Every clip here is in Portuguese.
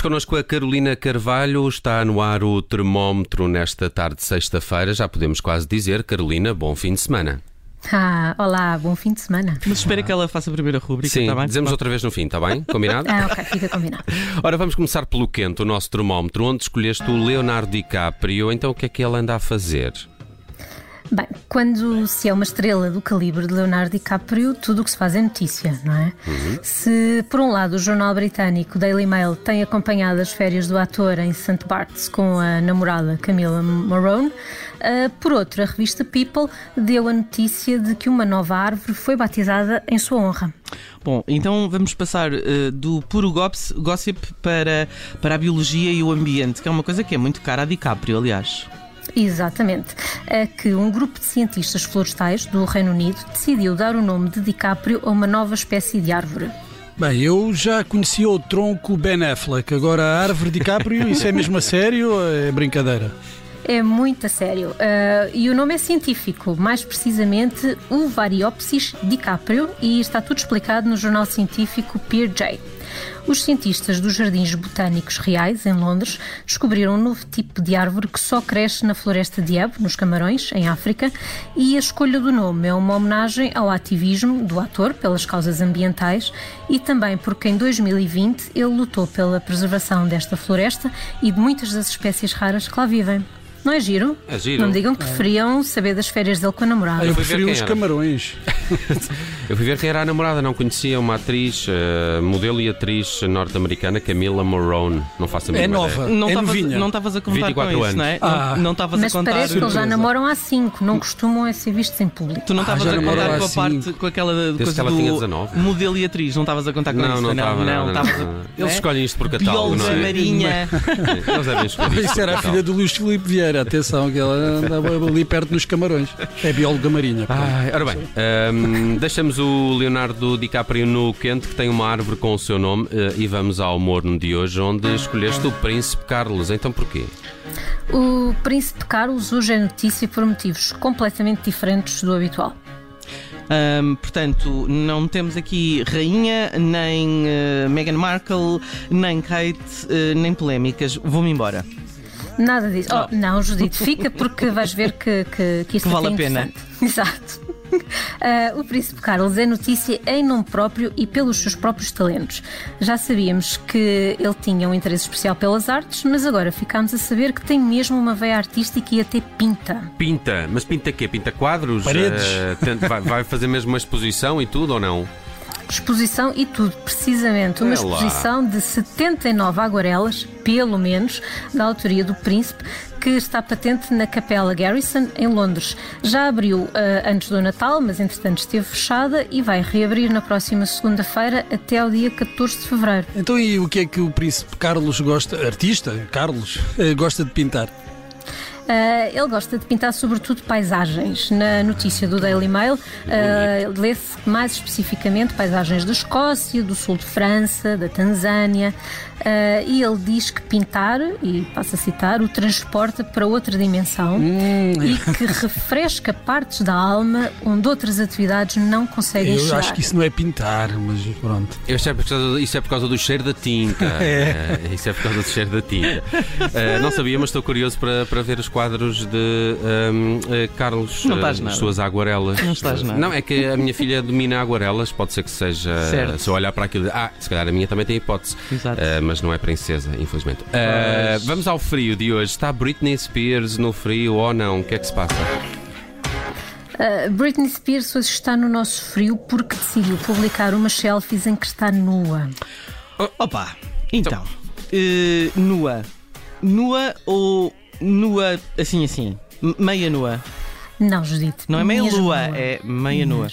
Temos connosco a Carolina Carvalho, está no ar o termómetro nesta tarde de sexta-feira, já podemos quase dizer. Carolina, bom fim de semana. Ah, olá, bom fim de semana. Mas espera que ela faça a primeira rubrica, Sim, está bem? dizemos outra vez no fim, está bem? Combinado? Ah, ok, fica combinado. Ora, vamos começar pelo quente, o nosso termómetro, onde escolheste o Leonardo DiCaprio, então o que é que ele anda a fazer? Bem, quando se é uma estrela do calibre de Leonardo DiCaprio, tudo o que se faz é notícia, não é? Se, por um lado, o jornal britânico Daily Mail tem acompanhado as férias do ator em St. Bart's com a namorada Camila Morone, ah, por outro, a revista People deu a notícia de que uma nova árvore foi batizada em sua honra. Bom, então vamos passar eh, do puro gops- gossip para, para a biologia e o ambiente, que é uma coisa que é muito cara a DiCaprio, aliás. Exatamente. É que um grupo de cientistas florestais do Reino Unido decidiu dar o nome de DiCaprio a uma nova espécie de árvore. Bem, eu já conhecia o tronco Ben Affleck, agora a árvore DiCaprio, isso é mesmo a sério ou é brincadeira? É muito a sério. Ah, e o nome é científico, mais precisamente o Variopsis DiCaprio, e está tudo explicado no jornal científico Peer J. Os cientistas dos Jardins Botânicos Reais, em Londres, descobriram um novo tipo de árvore que só cresce na floresta de Ebo, nos Camarões, em África, e a escolha do nome é uma homenagem ao ativismo do ator pelas causas ambientais e também porque em 2020 ele lutou pela preservação desta floresta e de muitas das espécies raras que lá vivem. Não é giro? É giro. Não me digam que preferiam saber das férias dele com a namorada. Ah, eu fui ver preferi quem os camarões. Eu fui ver quem era a namorada, não conhecia uma atriz, eh, modelo e atriz norte-americana, Camila Morone. Não faço a É mínima nova, ideia. Não é estavas- novinha. não estavas a contar 24 com isso, anos. não é? Ah. Não- estavas a Mas contar. parece que eles já namoram há cinco, não costumam é ser vistos em público. Tu não Ah, estavas já a contar com a parte, com aquela Desde coisa que ela do tinha 19. modelo e atriz, não estavas a contar com Não, isso, não estava. não, não, não, estavas a- não. Eles né? escolhem isto por catálogo, não Bióloga é? marinha. Eles devem escolher isto Isso era a filha do Luís Filipe Vieira, atenção, que ela andava ali perto dos camarões. É bióloga marinha. Ai, ora bem, hum, deixamos o Leonardo DiCaprio no quente, que tem uma árvore com o seu nome, eh, e vamos ao morno de hoje, onde escolheste o Príncipe Carlos. Então porquê? O Príncipe Carlos hoje é notícia por motivos completamente diferentes do habitual. Ahm, portanto, não temos aqui rainha, nem eh, Meghan Markle, nem Kate, eh, nem polémicas. Vou-me embora. Nada disso. Oh, não, Judite, fica porque vais ver que, que, que isto Que vale é a pena. Exato. Ah, o Príncipe Carlos é notícia em nome próprio e pelos seus próprios talentos. Já sabíamos que ele tinha um interesse especial pelas artes, mas agora ficámos a saber que tem mesmo uma veia artística e até pinta. Pinta, mas pinta quê? Pinta quadros? Paredes. Tenta- vai, vai fazer mesmo uma exposição e tudo ou não? Exposição e tudo, precisamente. Uma É exposição de 79 aguarelas, pelo menos, da autoria do Príncipe, que está patente na Capela Garrison, em Londres. Já abriu ah, antes do Natal, mas entretanto esteve fechada e vai reabrir na próxima segunda-feira até ao dia 14 de fevereiro. Então e o que é que o príncipe Carlos gosta, artista Carlos, eh, gosta de pintar? Ah, ele gosta de pintar sobretudo paisagens. Na notícia do Daily Mail, ah, lê-se mais especificamente paisagens da Escócia, do sul de França, da Tanzânia. Ah, e ele diz que pintar, e passo a citar, o transporta para outra dimensão e que refresca partes da alma onde outras atividades não conseguem Eu chegar. acho que isso não é pintar, mas pronto. Isso é por causa, isso é por causa do cheiro da tinta. É. Eh, isso é por causa do cheiro da tinta. Eh, não sabia, mas estou curioso para, para ver os quadros de ehm, eh, Carlos, Não eh, estás as nada. suas aguarelas. Não estás nada. Não, é que a minha filha domina aguarelas, pode ser que seja. Certo. Se eu olhar para aquilo, ah, se calhar a minha também tem hipótese. Exato. Mas não é princesa, infelizmente. Pois. vamos ao frio de hoje. Está Britney Spears no frio ou não? O que é que se passa? Uh, Britney Spears hoje está no nosso frio porque decidiu publicar umas selfies em que está nua. Opa, então, eh, nua. Nua ou nua assim assim? M- Meia nua? Não, Judite. Não é meia mesmo lua, nua. é meia nua.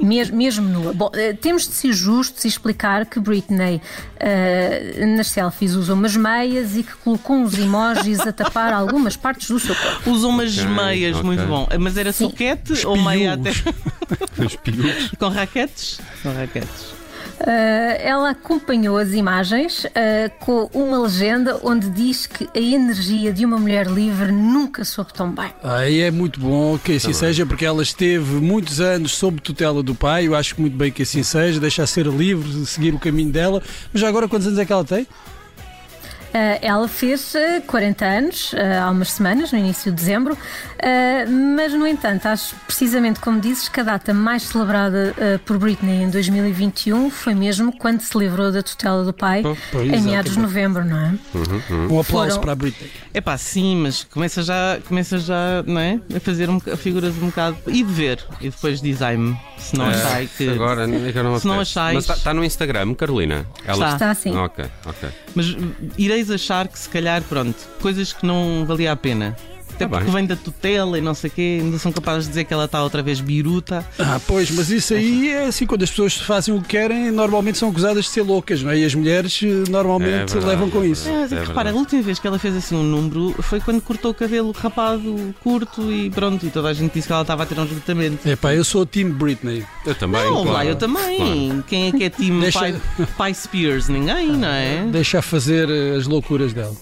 Mesmo, mesmo nua. Bom, eh, temos de ser justos e explicar que Britney eh, nas selfies usa umas meias e que colocou uns emojis a tapar algumas partes do seu corpo. Usam umas Ok, meias, ok. muito bom. Mas era Sim. soquete ou meia até com raquetes? Com raquetes. Uh, ela acompanhou as imagens uh, com uma legenda onde diz que a energia de uma mulher livre nunca soube tão bem. Aí é muito bom que assim Tá bem. seja, porque ela esteve muitos anos sob tutela do pai. Eu acho muito bem que assim seja, deixar ser livre, seguir o caminho dela. Mas já agora, quantos anos é que ela tem? Uh, ela fez uh, 40 anos uh, há umas semanas, no início de dezembro, uh, mas, no entanto, acho precisamente como dizes que a data mais celebrada uh, por Britney em 2021 foi mesmo quando se livrou da tutela do pai, Pois, em meados de novembro, não é? Um aplauso Foram- para a Britney. É pá, sim, mas começa já, começa já, não é? A fazer um, boca- figuras um bocado. E de ver. E depois dizai-me. Se não achai que. Agora, é Se não achais- Mas está no Instagram, Carolina? Está. Está assim. Ok, ok. Mas ireis achar que se calhar, pronto, coisas que não valia a pena. Até Tá porque vem da tutela e não sei o quê, ainda são capazes de dizer que ela está outra vez biruta. Ah, pois, mas isso aí é assim, quando as pessoas fazem o que querem, normalmente são acusadas de ser loucas, não é? E as mulheres eh, É normalmente verdade, levam com é isso. verdade. Mas é que É repara, a última vez que ela fez assim um número foi quando cortou o cabelo rapado, curto e pronto, e toda a gente disse que ela estava a ter um esgotamento. É pá, eu sou o Team Britney. Eu também. Não, claro. lá eu também. Quem é que é time Deixa- pai, pai Spears? Ninguém, não é? Deixa fazer eh, as loucuras dela.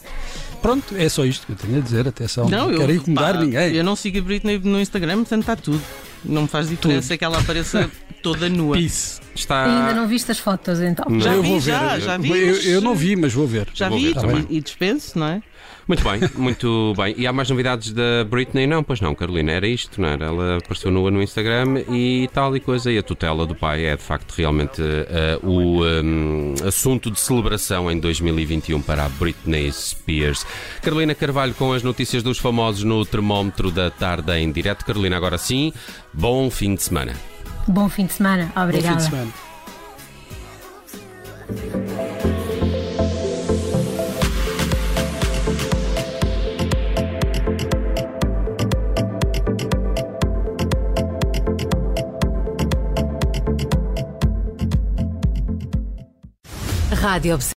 Pronto, é só isto que eu tenho a dizer. Atenção, não, eu, quero incomodar pá, ninguém. Eu não sigo a Britney no Instagram, portanto está tudo. Não me faz diferença que ela apareça toda nua. Peace. Está... Ainda não viste as fotos, então? Não. Já eu vi, vou ver. já, já vi, Eu, eu não vi, mas vou ver. Já Vou vi ver também. e, e dispenso, não é? Muito bem, muito bem. E há mais novidades da Britney? Não, pois não, Carolina, era isto, não era? Ela apareceu nua no Instagram e tal e coisa. E a tutela do pai é de facto realmente eh, o hum, assunto de celebração em 2021 para a Britney Spears. Carolina Carvalho com as notícias dos famosos no termómetro da tarde em direto. Carolina, agora sim, bom fim de semana. Bom fim de semana. Bom fim Obrigada. de semana. Rádio.